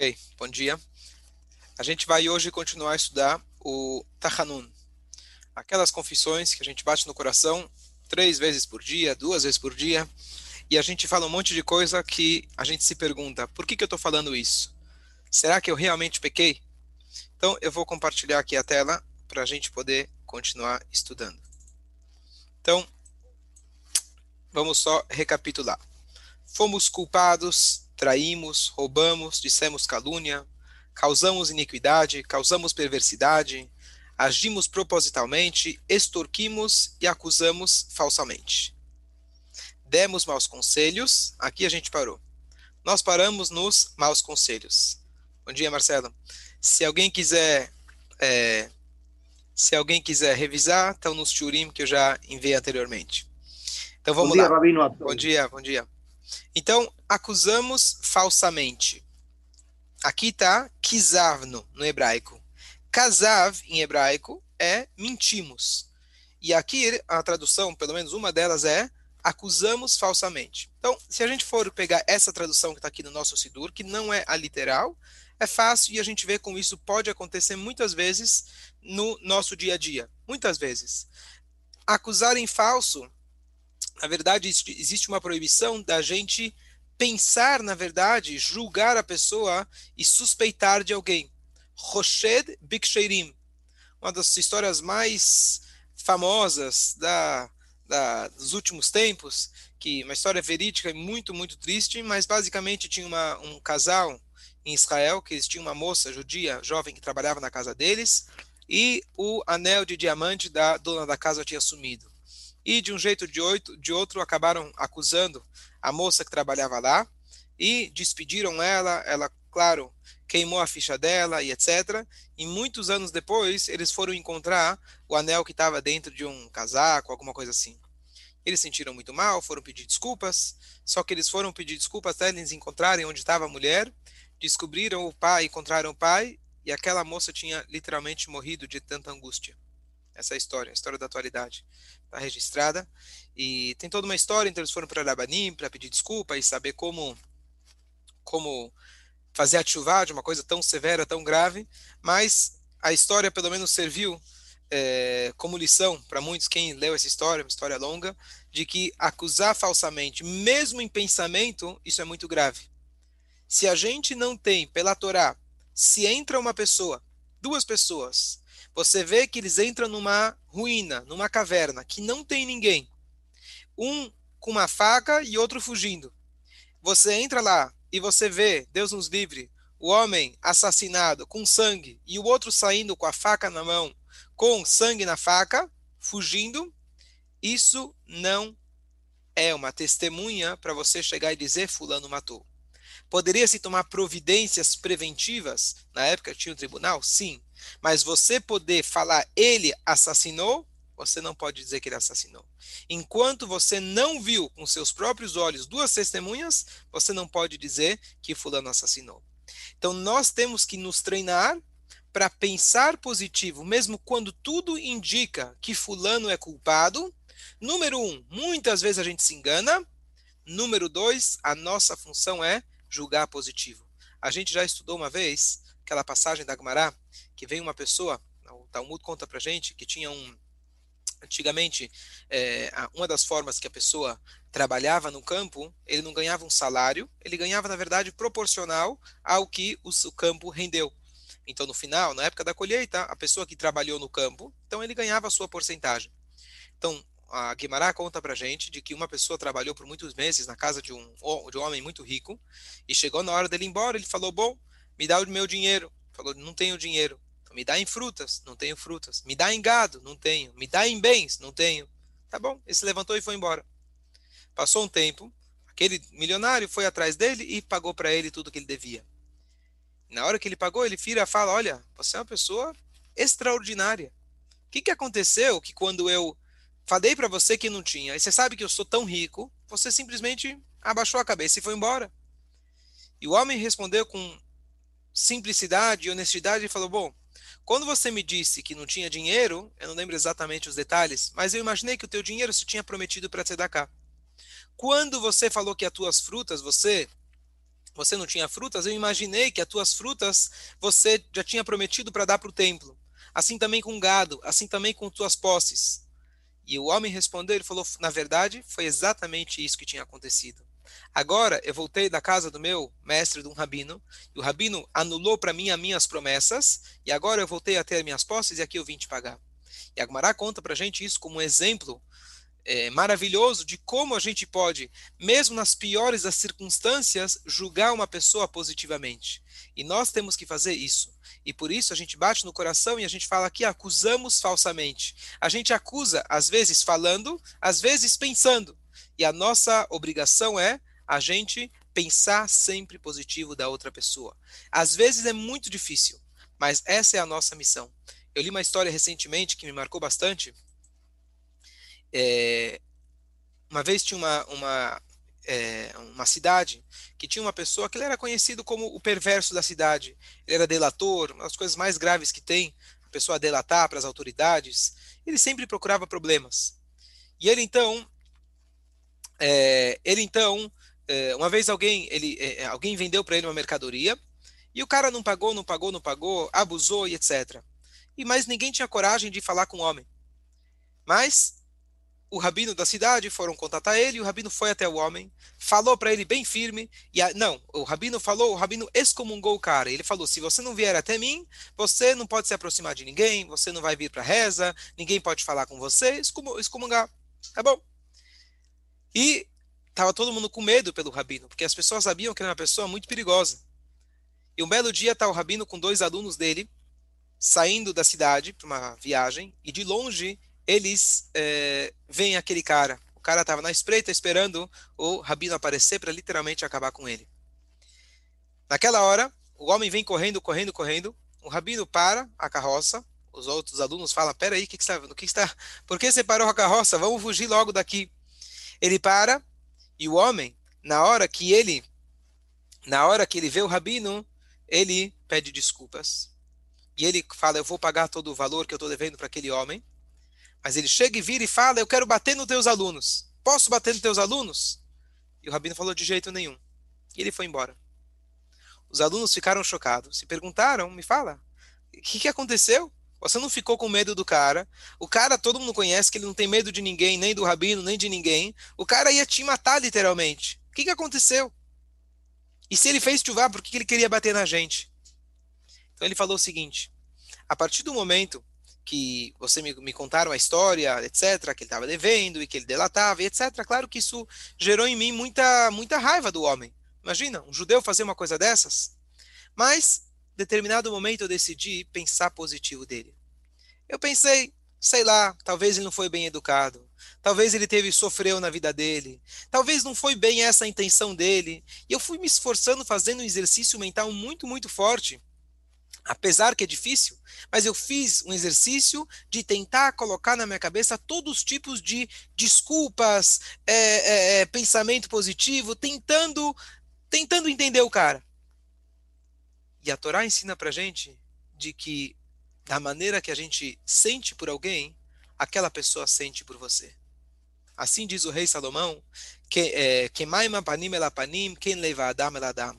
Ok, bom dia. A gente vai hoje continuar a estudar o Tahanun. Aquelas confissões que a gente bate no coração três vezes por dia, duas vezes por dia, e a gente fala um monte de coisa que a gente se pergunta, por que, que eu estou falando isso? Será que eu realmente pequei? Então, eu vou compartilhar aqui a tela para a gente poder continuar estudando. Então, vamos só recapitular. Fomos culpados traímos, roubamos, dissemos calúnia, causamos iniquidade, causamos perversidade, agimos propositalmente, extorquimos e acusamos falsamente. Demos maus conselhos, aqui a gente parou. Nós paramos nos maus conselhos. Bom dia, Marcelo. Se alguém quiser, é, se alguém quiser revisar, estão nos shurim que eu já enviei anteriormente. Então vamos bom dia, lá. Rabino. Bom dia, bom dia. Então, acusamos falsamente. Aqui está kizavno no hebraico. Kazav em hebraico é mentimos. E aqui a tradução, pelo menos uma delas é acusamos falsamente. Então, se a gente for pegar essa tradução que está aqui no nosso Sidur, que não é a literal, é fácil e a gente vê como isso pode acontecer muitas vezes no nosso dia a dia. Muitas vezes. Acusar em falso na verdade, existe uma proibição da gente pensar, na verdade, julgar a pessoa e suspeitar de alguém. Roshed Biksheirim, uma das histórias mais famosas da, da, dos últimos tempos, que uma história verídica e muito, muito triste, mas basicamente tinha uma, um casal em Israel, que eles tinham uma moça judia, jovem, que trabalhava na casa deles, e o anel de diamante da dona da casa tinha sumido e de um jeito de, oito, de outro acabaram acusando a moça que trabalhava lá e despediram ela, ela, claro, queimou a ficha dela e etc. E muitos anos depois, eles foram encontrar o anel que estava dentro de um casaco, alguma coisa assim. Eles sentiram muito mal, foram pedir desculpas, só que eles foram pedir desculpas até eles encontrarem onde estava a mulher, descobriram o pai, encontraram o pai, e aquela moça tinha literalmente morrido de tanta angústia essa história, a história da atualidade. Está registrada. E tem toda uma história, então eles foram para Labanim para pedir desculpa e saber como, como fazer a de uma coisa tão severa, tão grave, mas a história pelo menos serviu é, como lição para muitos, quem leu essa história, uma história longa, de que acusar falsamente, mesmo em pensamento, isso é muito grave. Se a gente não tem, pela Torá, se entra uma pessoa, duas pessoas, você vê que eles entram numa ruína, numa caverna, que não tem ninguém. Um com uma faca e outro fugindo. Você entra lá e você vê, Deus nos livre, o homem assassinado com sangue e o outro saindo com a faca na mão, com sangue na faca, fugindo. Isso não é uma testemunha para você chegar e dizer fulano matou. Poderia se tomar providências preventivas? Na época tinha o tribunal? Sim. Mas você poder falar ele assassinou, você não pode dizer que ele assassinou. Enquanto você não viu com seus próprios olhos duas testemunhas, você não pode dizer que fulano assassinou. Então nós temos que nos treinar para pensar positivo, mesmo quando tudo indica que fulano é culpado. Número um, muitas vezes a gente se engana. Número dois, a nossa função é julgar positivo. A gente já estudou uma vez aquela passagem da Agmará, que vem uma pessoa, o Talmud conta pra gente, que tinha um. Antigamente, é, uma das formas que a pessoa trabalhava no campo, ele não ganhava um salário, ele ganhava, na verdade, proporcional ao que o, o campo rendeu. Então, no final, na época da colheita, a pessoa que trabalhou no campo, então ele ganhava a sua porcentagem. Então, a Guimarães conta pra gente de que uma pessoa trabalhou por muitos meses na casa de um, de um homem muito rico e chegou na hora dele ir embora, ele falou: "Bom, me dá o meu dinheiro". Falou: "Não tenho dinheiro". Então, me dá em frutas, não tenho frutas. Me dá em gado, não tenho. Me dá em bens, não tenho. Tá bom, ele se levantou e foi embora. Passou um tempo, aquele milionário foi atrás dele e pagou para ele tudo que ele devia. Na hora que ele pagou, ele vira e fala: Olha, você é uma pessoa extraordinária. O que, que aconteceu que quando eu falei para você que não tinha, e você sabe que eu sou tão rico, você simplesmente abaixou a cabeça e foi embora? E o homem respondeu com simplicidade e honestidade e falou: Bom, quando você me disse que não tinha dinheiro, eu não lembro exatamente os detalhes, mas eu imaginei que o teu dinheiro se tinha prometido para cá. Quando você falou que as tuas frutas você você não tinha frutas, eu imaginei que as tuas frutas você já tinha prometido para dar para o templo. Assim também com gado, assim também com tuas posses. E o homem respondeu, ele falou, na verdade, foi exatamente isso que tinha acontecido. Agora eu voltei da casa do meu mestre, de um rabino, e o rabino anulou para mim as minhas promessas, e agora eu voltei a ter minhas posses e aqui eu vim te pagar. E Agmará conta para a gente isso como um exemplo é, maravilhoso de como a gente pode, mesmo nas piores das circunstâncias, julgar uma pessoa positivamente. E nós temos que fazer isso. E por isso a gente bate no coração e a gente fala que acusamos falsamente. A gente acusa, às vezes falando, às vezes pensando. E a nossa obrigação é a gente pensar sempre positivo da outra pessoa. Às vezes é muito difícil, mas essa é a nossa missão. Eu li uma história recentemente que me marcou bastante é, uma vez tinha uma, uma, é, uma cidade que tinha uma pessoa que ele era conhecido como o perverso da cidade. Ele era delator, uma das coisas mais graves que tem, a pessoa delatar para as autoridades. Ele sempre procurava problemas. E ele então, é, ele então, é, uma vez alguém, ele, é, alguém vendeu para ele uma mercadoria e o cara não pagou, não pagou, não pagou, abusou e etc. E mais ninguém tinha coragem de falar com o homem. Mas o rabino da cidade foram contatar ele, e o rabino foi até o homem, falou para ele bem firme, e a, não, o rabino falou, o rabino excomungou o cara. Ele falou: se você não vier até mim, você não pode se aproximar de ninguém, você não vai vir para reza, ninguém pode falar com você, excomungar. Tá bom? E estava todo mundo com medo pelo rabino, porque as pessoas sabiam que ele era uma pessoa muito perigosa. E um belo dia está o rabino com dois alunos dele, saindo da cidade para uma viagem, e de longe eles é, veem aquele cara. O cara estava na espreita esperando o rabino aparecer para literalmente acabar com ele. Naquela hora, o homem vem correndo, correndo, correndo. O rabino para a carroça. Os outros alunos falam: Peraí, que que está, que está, por que você parou a carroça? Vamos fugir logo daqui. Ele para e o homem, na hora que ele, na hora que ele vê o rabino, ele pede desculpas. E ele fala: Eu vou pagar todo o valor que eu estou devendo para aquele homem. Mas ele chega e vira e fala: Eu quero bater nos teus alunos. Posso bater nos teus alunos? E o rabino falou: De jeito nenhum. E ele foi embora. Os alunos ficaram chocados. Se perguntaram: Me fala, o que, que aconteceu? Você não ficou com medo do cara. O cara, todo mundo conhece que ele não tem medo de ninguém, nem do rabino, nem de ninguém. O cara ia te matar, literalmente. O que, que aconteceu? E se ele fez chuvar, por que ele queria bater na gente? Então ele falou o seguinte: a partir do momento que você me, me contaram a história, etc., que ele estava devendo e que ele delatava, etc. Claro que isso gerou em mim muita, muita raiva do homem. Imagina, um judeu fazer uma coisa dessas. Mas, determinado momento, eu decidi pensar positivo dele. Eu pensei, sei lá, talvez ele não foi bem educado, talvez ele teve sofreu na vida dele, talvez não foi bem essa a intenção dele. E eu fui me esforçando fazendo um exercício mental muito, muito forte apesar que é difícil, mas eu fiz um exercício de tentar colocar na minha cabeça todos os tipos de desculpas, é, é, pensamento positivo, tentando, tentando entender o cara. E a Torá ensina pra gente de que da maneira que a gente sente por alguém, aquela pessoa sente por você. Assim diz o rei Salomão, que é,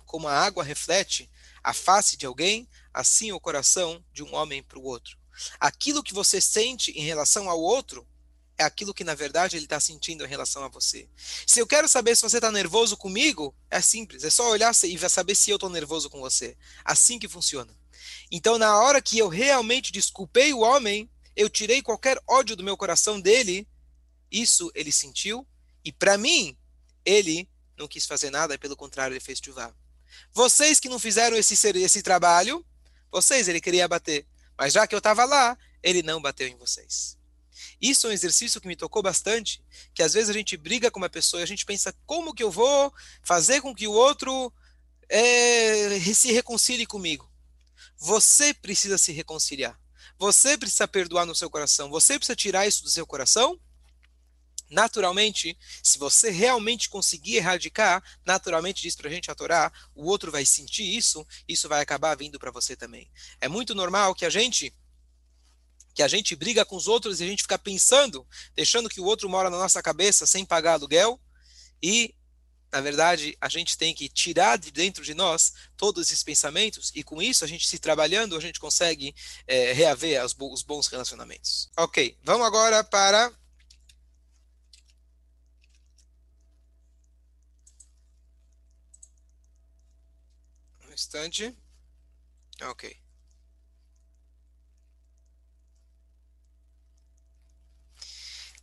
como a água reflete a face de alguém, assim o coração de um homem para o outro. Aquilo que você sente em relação ao outro é aquilo que na verdade ele está sentindo em relação a você. Se eu quero saber se você está nervoso comigo, é simples, é só olhar e saber se eu estou nervoso com você. Assim que funciona. Então, na hora que eu realmente desculpei o homem, eu tirei qualquer ódio do meu coração dele, isso ele sentiu, e para mim, ele não quis fazer nada, pelo contrário, ele fez chuva. Vocês que não fizeram esse, esse trabalho, vocês ele queria bater. Mas já que eu estava lá, ele não bateu em vocês. Isso é um exercício que me tocou bastante, que às vezes a gente briga com uma pessoa e a gente pensa como que eu vou fazer com que o outro é, se reconcilie comigo. Você precisa se reconciliar. Você precisa perdoar no seu coração. Você precisa tirar isso do seu coração naturalmente, se você realmente conseguir erradicar, naturalmente diz pra gente a Torá, o outro vai sentir isso, isso vai acabar vindo para você também. É muito normal que a gente que a gente briga com os outros e a gente fica pensando, deixando que o outro mora na nossa cabeça sem pagar aluguel, e Na verdade, a gente tem que tirar de dentro de nós todos esses pensamentos e com isso a gente se trabalhando a gente consegue é, reaver os, os bons relacionamentos. Ok, vamos agora para instante. Ok.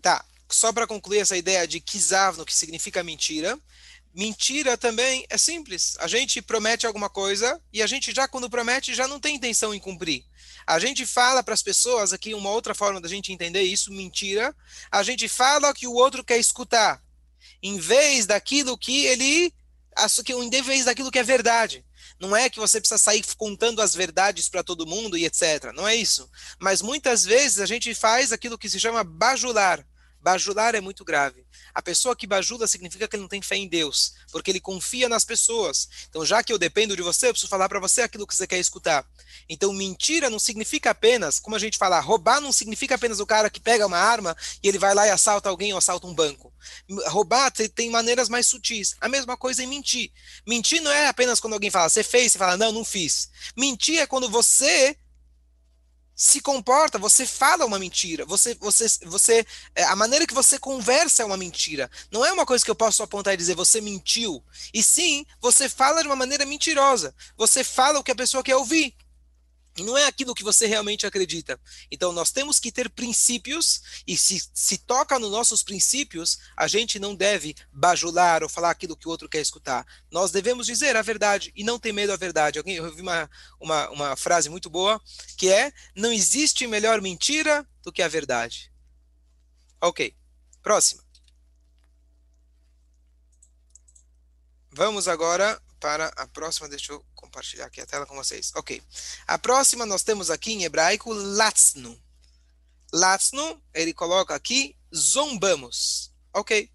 Tá, só para concluir essa ideia de kizavno, que significa mentira, mentira também é simples. A gente promete alguma coisa e a gente já, quando promete, já não tem intenção em cumprir. A gente fala para as pessoas, aqui uma outra forma da gente entender isso, mentira, a gente fala que o outro quer escutar, em vez daquilo que ele, em vez daquilo que é verdade. Não é que você precisa sair contando as verdades para todo mundo e etc. Não é isso. Mas muitas vezes a gente faz aquilo que se chama bajular. Bajular é muito grave. A pessoa que bajula significa que ele não tem fé em Deus, porque ele confia nas pessoas. Então, já que eu dependo de você, eu preciso falar para você aquilo que você quer escutar. Então, mentira não significa apenas, como a gente fala, roubar não significa apenas o cara que pega uma arma e ele vai lá e assalta alguém ou assalta um banco. Roubar tem maneiras mais sutis. A mesma coisa em mentir. Mentir não é apenas quando alguém fala, você fez, você fala, não, não fiz. Mentir é quando você se comporta, você fala uma mentira, você, você, você, é, a maneira que você conversa é uma mentira. Não é uma coisa que eu posso apontar e dizer você mentiu. E sim, você fala de uma maneira mentirosa. Você fala o que a pessoa quer ouvir. E não é aquilo que você realmente acredita. Então, nós temos que ter princípios, e se, se toca nos nossos princípios, a gente não deve bajular ou falar aquilo que o outro quer escutar. Nós devemos dizer a verdade e não ter medo da verdade. Alguém, eu ouvi uma, uma, uma frase muito boa, que é: não existe melhor mentira do que a verdade. Ok, próxima. Vamos agora para a próxima. Deixa eu compartilhar aqui a tela com vocês. Ok. A próxima nós temos aqui em hebraico latznu. Latznu, ele coloca aqui zombamos. Ok.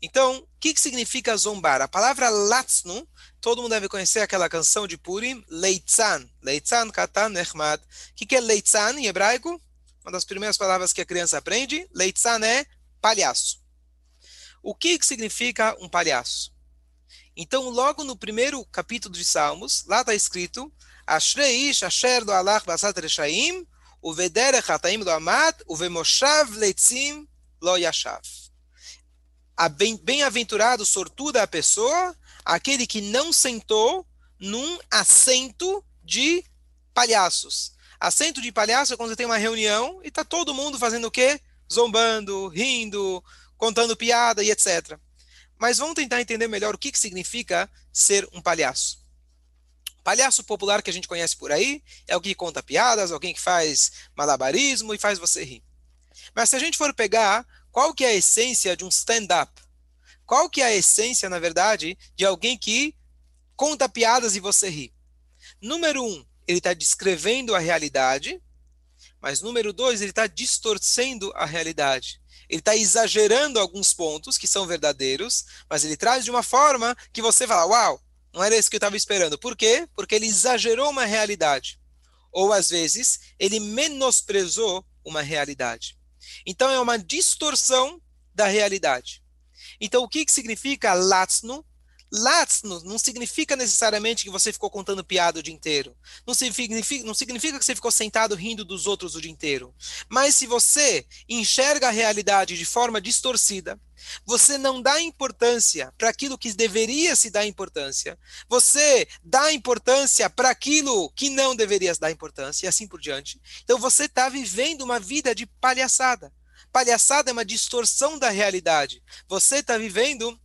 Então, o que, que significa zombar? A palavra latznu, todo mundo deve conhecer aquela canção de Purim, Leitzan. Leitzan, Katan, Nechmad. O que, que é Leitzan em hebraico? Uma das primeiras palavras que a criança aprende. Leitzan é palhaço. O que, que significa um palhaço? Então, logo no primeiro capítulo de Salmos, lá está escrito: Ashreish asher do alach basat reshaim, uvederech hataim do amat, uvemoshav leitzim lo yashav. Bem-aventurado, sortuda a pessoa, aquele que não sentou num assento de palhaços. Assento de palhaço é quando você tem uma reunião e está todo mundo fazendo o quê? Zombando, rindo, contando piada e etc. Mas vamos tentar entender melhor o que, que significa ser um palhaço. Palhaço popular que a gente conhece por aí é alguém que conta piadas, alguém que faz malabarismo e faz você rir. Mas se a gente for pegar qual que é a essência de um stand-up, qual que é a essência, na verdade, de alguém que conta piadas e você ri? Número um, ele está descrevendo a realidade, mas número dois, ele está distorcendo a realidade ele está exagerando alguns pontos que são verdadeiros, mas ele traz de uma forma que você fala, uau, não era isso que eu estava esperando. Por quê? Porque ele exagerou uma realidade. Ou, às vezes, ele menosprezou uma realidade. Então, é uma distorção da realidade. Então, o que, que significa latsno? Latsno não significa necessariamente que você ficou contando piada o dia inteiro. Não significa, não significa que você ficou sentado rindo dos outros o dia inteiro. Mas se você enxerga a realidade de forma distorcida, você não dá importância para aquilo que deveria se dar importância. Você dá importância para aquilo que não deveria se dar importância, e assim por diante. Então você está vivendo uma vida de palhaçada. Palhaçada é uma distorção da realidade. Você está vivendo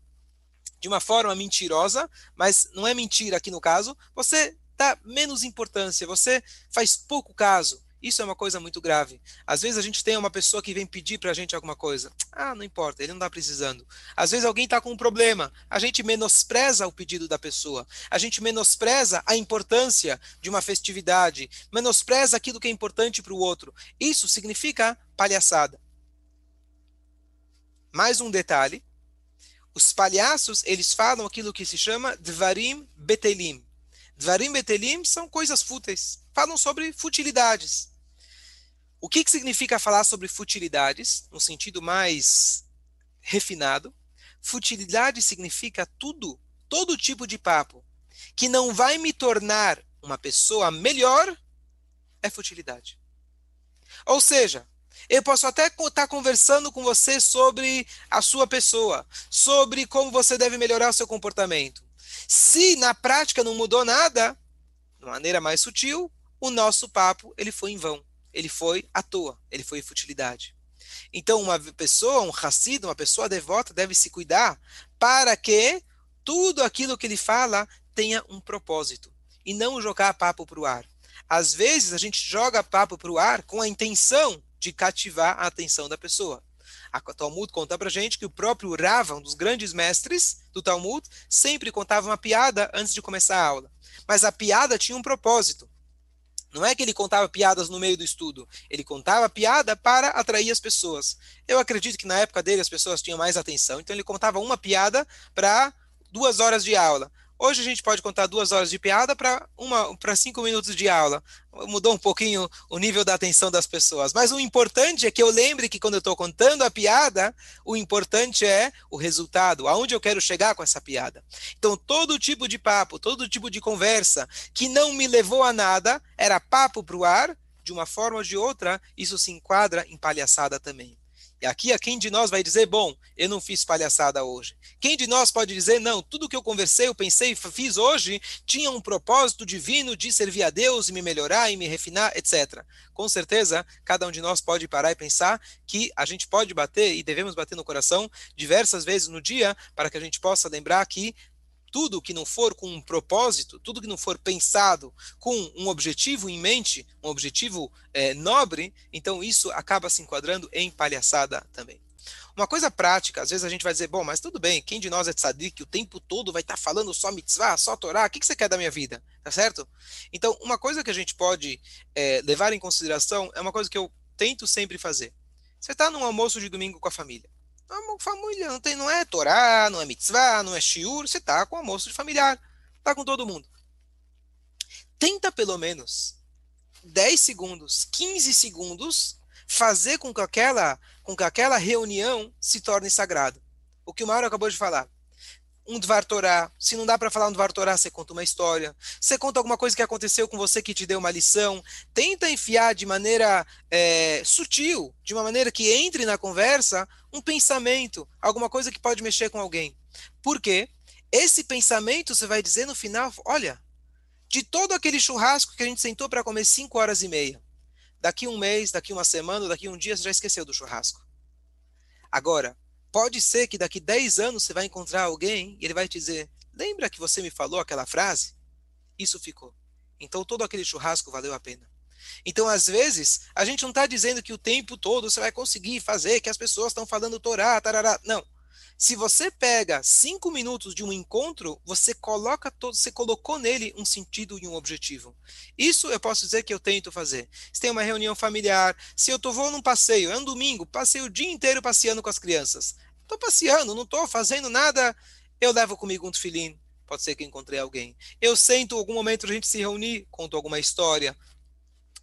de uma forma mentirosa, mas não é mentira aqui no caso, você dá menos importância, você faz pouco caso. Isso é uma coisa muito grave. Às vezes a gente tem uma pessoa que vem pedir para a gente alguma coisa. Ah, não importa, ele não está precisando. Às vezes alguém está com um problema. A gente menospreza o pedido da pessoa. A gente menospreza a importância de uma festividade. Menospreza aquilo que é importante para o outro. Isso significa palhaçada. Mais um detalhe os palhaços, eles falam aquilo que se chama Dvarim Betelim. Dvarim Betelim são coisas fúteis. Falam sobre futilidades. O que, que significa falar sobre futilidades, no sentido mais refinado? Futilidade significa tudo, todo tipo de papo que não vai me tornar uma pessoa melhor, é futilidade. Ou seja, eu posso até estar conversando com você sobre a sua pessoa, sobre como você deve melhorar o seu comportamento. Se na prática não mudou nada, de maneira mais sutil, o nosso papo ele foi em vão, ele foi à toa, ele foi futilidade. Então, uma pessoa, um Hassid, uma pessoa devota, deve se cuidar para que tudo aquilo que ele fala tenha um propósito e não jogar papo para o ar. Às vezes, a gente joga papo para o ar com a intenção de cativar a atenção da pessoa. A Talmud conta pra gente que o próprio Rava, um dos grandes mestres do Talmud, sempre contava uma piada antes de começar a aula. Mas a piada tinha um propósito. Não é que ele contava piadas no meio do estudo, ele contava piada para atrair as pessoas. Eu acredito que na época dele as pessoas tinham mais atenção, então ele contava uma piada para duas horas de aula. Hoje a gente pode contar duas horas de piada para uma para cinco minutos de aula. Mudou um pouquinho o nível da atenção das pessoas. Mas o importante é que eu lembre que quando eu estou contando a piada, o importante é o resultado, aonde eu quero chegar com essa piada. Então, todo tipo de papo, todo tipo de conversa que não me levou a nada, era papo para o ar, de uma forma ou de outra, isso se enquadra em palhaçada também. Aqui, a quem de nós vai dizer, bom, eu não fiz palhaçada hoje? Quem de nós pode dizer, não, tudo que eu conversei, eu pensei, fiz hoje, tinha um propósito divino de servir a Deus e me melhorar e me refinar, etc. Com certeza, cada um de nós pode parar e pensar que a gente pode bater e devemos bater no coração diversas vezes no dia para que a gente possa lembrar que tudo que não for com um propósito, tudo que não for pensado com um objetivo em mente, um objetivo é, nobre, então isso acaba se enquadrando em palhaçada também. Uma coisa prática, às vezes a gente vai dizer, bom, mas tudo bem, quem de nós é tzadik, o tempo todo vai estar tá falando só mitzvah, só Torá, o que, que você quer da minha vida? Tá certo? Então, uma coisa que a gente pode é, levar em consideração é uma coisa que eu tento sempre fazer. Você está num almoço de domingo com a família. Família não, tem, não é Torá, não é mitzvah, não é shiur, você está com almoço de familiar, está com todo mundo. Tenta pelo menos 10 segundos, 15 segundos, fazer com que aquela, com que aquela reunião se torne sagrada. O que o Mauro acabou de falar um Dvar Torá. Se não dá para falar um Dvar Torá, você conta uma história. Você conta alguma coisa que aconteceu com você que te deu uma lição. Tenta enfiar de maneira é, sutil, de uma maneira que entre na conversa, um pensamento, alguma coisa que pode mexer com alguém. Por quê? Esse pensamento você vai dizer no final, olha, de todo aquele churrasco que a gente sentou para comer 5 horas e meia, daqui um mês, daqui uma semana, daqui um dia, você já esqueceu do churrasco. Agora, Pode ser que daqui 10 anos você vai encontrar alguém e ele vai te dizer: Lembra que você me falou aquela frase? Isso ficou. Então todo aquele churrasco valeu a pena. Então, às vezes, a gente não está dizendo que o tempo todo você vai conseguir fazer, que as pessoas estão falando Torá, tarará. Não. Se você pega cinco minutos de um encontro, você coloca todo, você colocou nele um sentido e um objetivo. Isso eu posso dizer que eu tento fazer. Se tem uma reunião familiar, se eu tô vou num passeio, é um domingo, passei o dia inteiro passeando com as crianças. Estou passeando, não estou fazendo nada. Eu levo comigo um tefilim. Pode ser que encontrei alguém. Eu sento algum momento a gente se reunir, conto alguma história.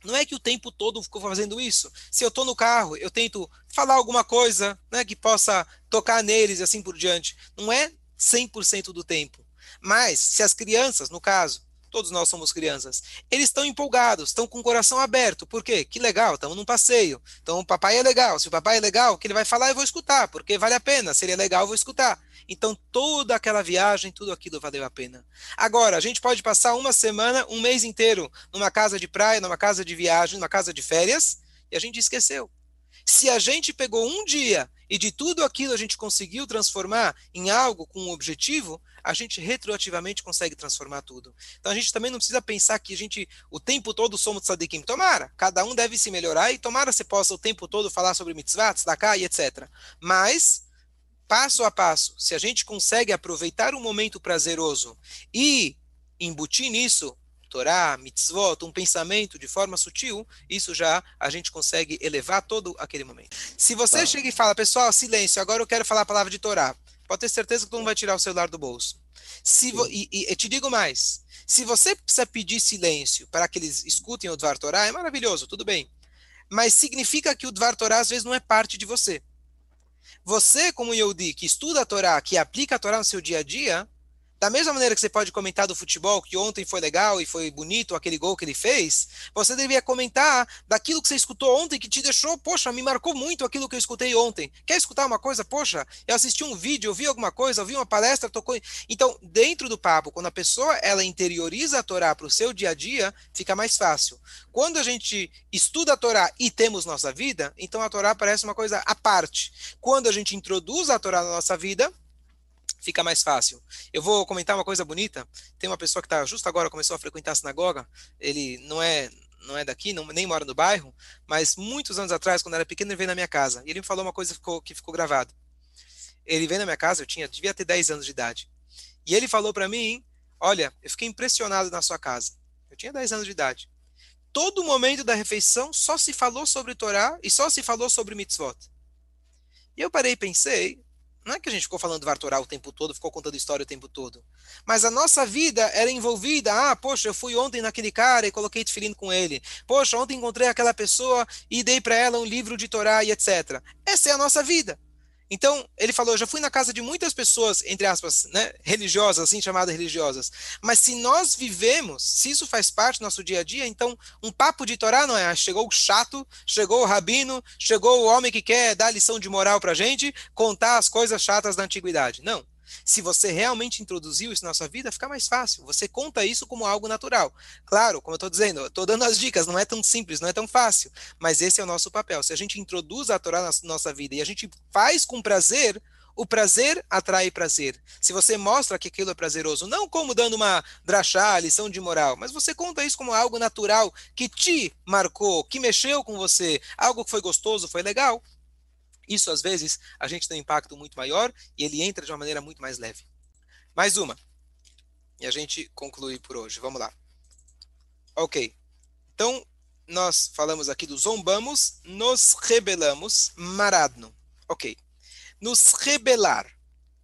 Não é que o tempo todo ficou fazendo isso. Se eu estou no carro, eu tento falar alguma coisa né, que possa tocar neles e assim por diante. Não é 100% do tempo. Mas, se as crianças, no caso, todos nós somos crianças, eles estão empolgados, estão com o coração aberto. Por quê? Que legal, estamos num passeio. Então o papai é legal. Se o papai é legal, o que ele vai falar eu vou escutar, porque vale a pena. Se ele é legal, eu vou escutar. Então toda aquela viagem, tudo aquilo valeu a pena. Agora, a gente pode passar uma semana, um mês inteiro numa casa de praia, numa casa de viagem, numa casa de férias, e a gente esqueceu. Se a gente pegou um dia e de tudo aquilo a gente conseguiu transformar em algo com um objetivo, a gente retroativamente consegue transformar tudo. Então a gente também não precisa pensar que a gente o tempo todo somos tzadikim. Tomara, cada um deve se melhorar e tomara você possa o tempo todo falar sobre mitzvah, tzedakah e etc. Mas, passo a passo, se a gente consegue aproveitar um momento prazeroso e embutir nisso Torá, mitzvot, um pensamento de forma sutil, isso já a gente consegue elevar todo aquele momento. Se você tá. chega e fala, pessoal, silêncio, agora eu quero falar a palavra de Torá, pode ter certeza que todo mundo vai tirar o celular do bolso. Se e, e, te digo mais, se você precisa pedir silêncio para que eles escutem o Dvar Torá, é maravilhoso, tudo bem. Mas significa que o Dvar Torá às vezes não é parte de você. Você, como Yehudi, que estuda a Torá, que aplica a Torá no seu dia a dia, da mesma maneira que você pode comentar do futebol, que ontem foi legal e foi bonito aquele gol que ele fez, você deveria comentar daquilo que você escutou ontem que te deixou, poxa, me marcou muito aquilo que eu escutei ontem. Quer escutar uma coisa? Poxa, eu assisti um vídeo, eu vi alguma coisa, eu vi uma palestra, tocou. Então, dentro do papo, quando a pessoa ela interioriza a Torá para o seu dia a dia, fica mais fácil. Quando a gente estuda a Torá e temos nossa vida, então a Torá parece uma coisa à parte. Quando a gente introduz a Torá na nossa vida, fica mais fácil. Eu vou comentar uma coisa bonita. Tem uma pessoa que está justo agora começou a frequentar a sinagoga. Ele não é não é daqui, não, nem mora no bairro, mas muitos anos atrás, quando era pequeno, ele veio na minha casa. E ele me falou uma coisa que ficou, que ficou gravado. Ele veio na minha casa, eu tinha, devia ter 10 anos de idade. E ele falou para mim: Olha, eu fiquei impressionado na sua casa. Eu tinha 10 anos de idade. Todo momento da refeição só se falou sobre Torá e só se falou sobre mitzvot. E eu parei e pensei: não é que a gente ficou falando do Vartorá o tempo todo, ficou contando história o tempo todo. Mas a nossa vida era envolvida. Ah, poxa, eu fui ontem naquele cara e coloquei tefilin com ele. Poxa, ontem encontrei aquela pessoa e dei para ela um livro de Torá e etc. Essa é a nossa vida. Então, ele falou, já fui na casa de muitas pessoas, entre aspas, né, religiosas, assim chamadas religiosas. Mas se nós vivemos, se isso faz parte do nosso dia a dia, então um papo de Torá não é, ah, chegou o chato, chegou o rabino, chegou o homem que quer dar lição de moral pra gente, contar as coisas chatas da antiguidade. Não. Se você realmente introduziu isso na sua vida, fica mais fácil. Você conta isso como algo natural. Claro, como eu estou dizendo, estou dando as dicas, não é tão simples, não é tão fácil. Mas esse é o nosso papel. Se a gente introduz a Torá na nossa vida e a gente faz com prazer, o prazer atrai prazer. Se você mostra que aquilo é prazeroso, não como dando uma drachá, lição de moral, mas você conta isso como algo natural que te marcou, que mexeu com você, algo que foi gostoso, foi legal, isso, às vezes, a gente tem um impacto muito maior e ele entra de uma maneira muito mais leve. Mais uma. E a gente conclui por hoje. Vamos lá. Ok. Então, nós falamos aqui do zombamos, nos rebelamos, maradno. Ok. Nos rebelar.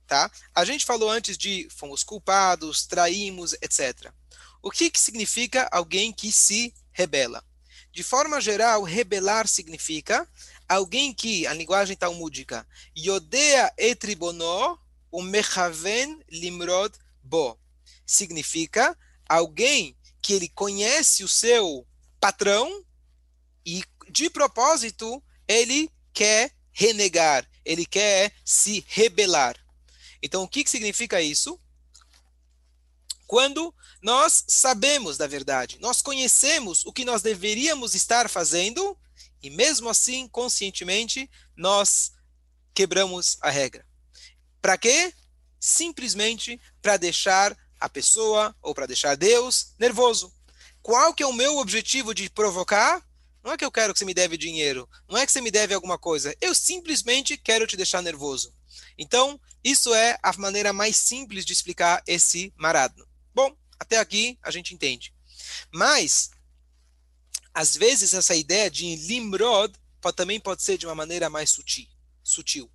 Tá? A gente falou antes de fomos culpados, traímos, etc. O que, que significa alguém que se rebela? De forma geral, rebelar significa alguém que, a linguagem talmúdica, Yodea etribono, o mechaven limrod bo. Significa alguém que ele conhece o seu patrão e, de propósito, ele quer renegar, ele quer se rebelar. Então, o que, que significa isso? Quando nós sabemos da verdade, nós conhecemos o que nós deveríamos estar fazendo, e mesmo assim, conscientemente, nós quebramos a regra. Para quê? Simplesmente para deixar a pessoa ou para deixar Deus nervoso. Qual que é o meu objetivo de provocar? Não é que eu quero que você me deve dinheiro, não é que você me deve alguma coisa. Eu simplesmente quero te deixar nervoso. Então, isso é a maneira mais simples de explicar esse maradno. Bom, até aqui a gente entende. Mas às vezes essa ideia de limrod também pode ser de uma maneira mais sutil. sutil. O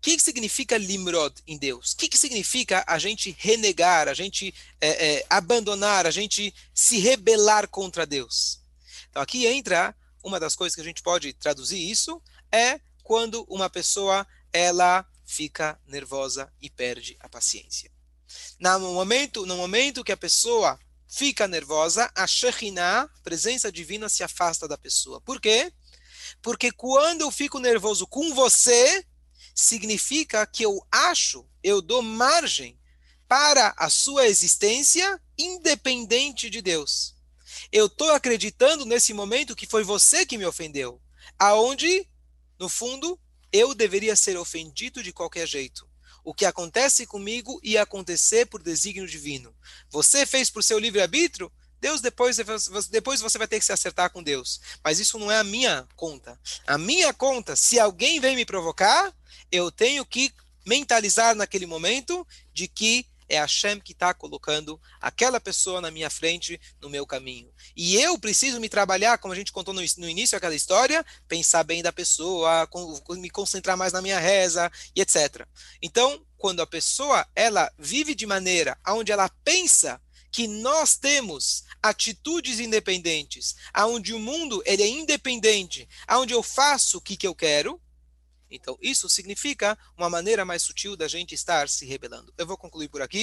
que, que significa limrod em Deus? O que, que significa a gente renegar, a gente é, é, abandonar, a gente se rebelar contra Deus? Então aqui entra uma das coisas que a gente pode traduzir isso é quando uma pessoa ela fica nervosa e perde a paciência. No momento, no momento que a pessoa fica nervosa, a Shekhinah, presença divina, se afasta da pessoa. Por quê? Porque quando eu fico nervoso com você, significa que eu acho, eu dou margem para a sua existência independente de Deus. Eu estou acreditando nesse momento que foi você que me ofendeu, aonde, no fundo, eu deveria ser ofendido de qualquer jeito o que acontece comigo ia acontecer por desígnio divino. Você fez por seu livre-arbítrio, Deus depois, depois você vai ter que se acertar com Deus. Mas isso não é a minha conta. A minha conta, se alguém vem me provocar, eu tenho que mentalizar naquele momento de que é Hashem que está colocando aquela pessoa na minha frente, no meu caminho. E eu preciso me trabalhar, como a gente contou no, no início daquela história, pensar bem da pessoa, com, me concentrar mais na minha reza e etc. Então, quando a pessoa ela vive de maneira onde ela pensa que nós temos atitudes independentes, aonde o mundo ele é independente, aonde eu faço o que, que eu quero, Então, isso significa uma maneira mais sutil da gente estar se rebelando. Eu vou concluir por aqui.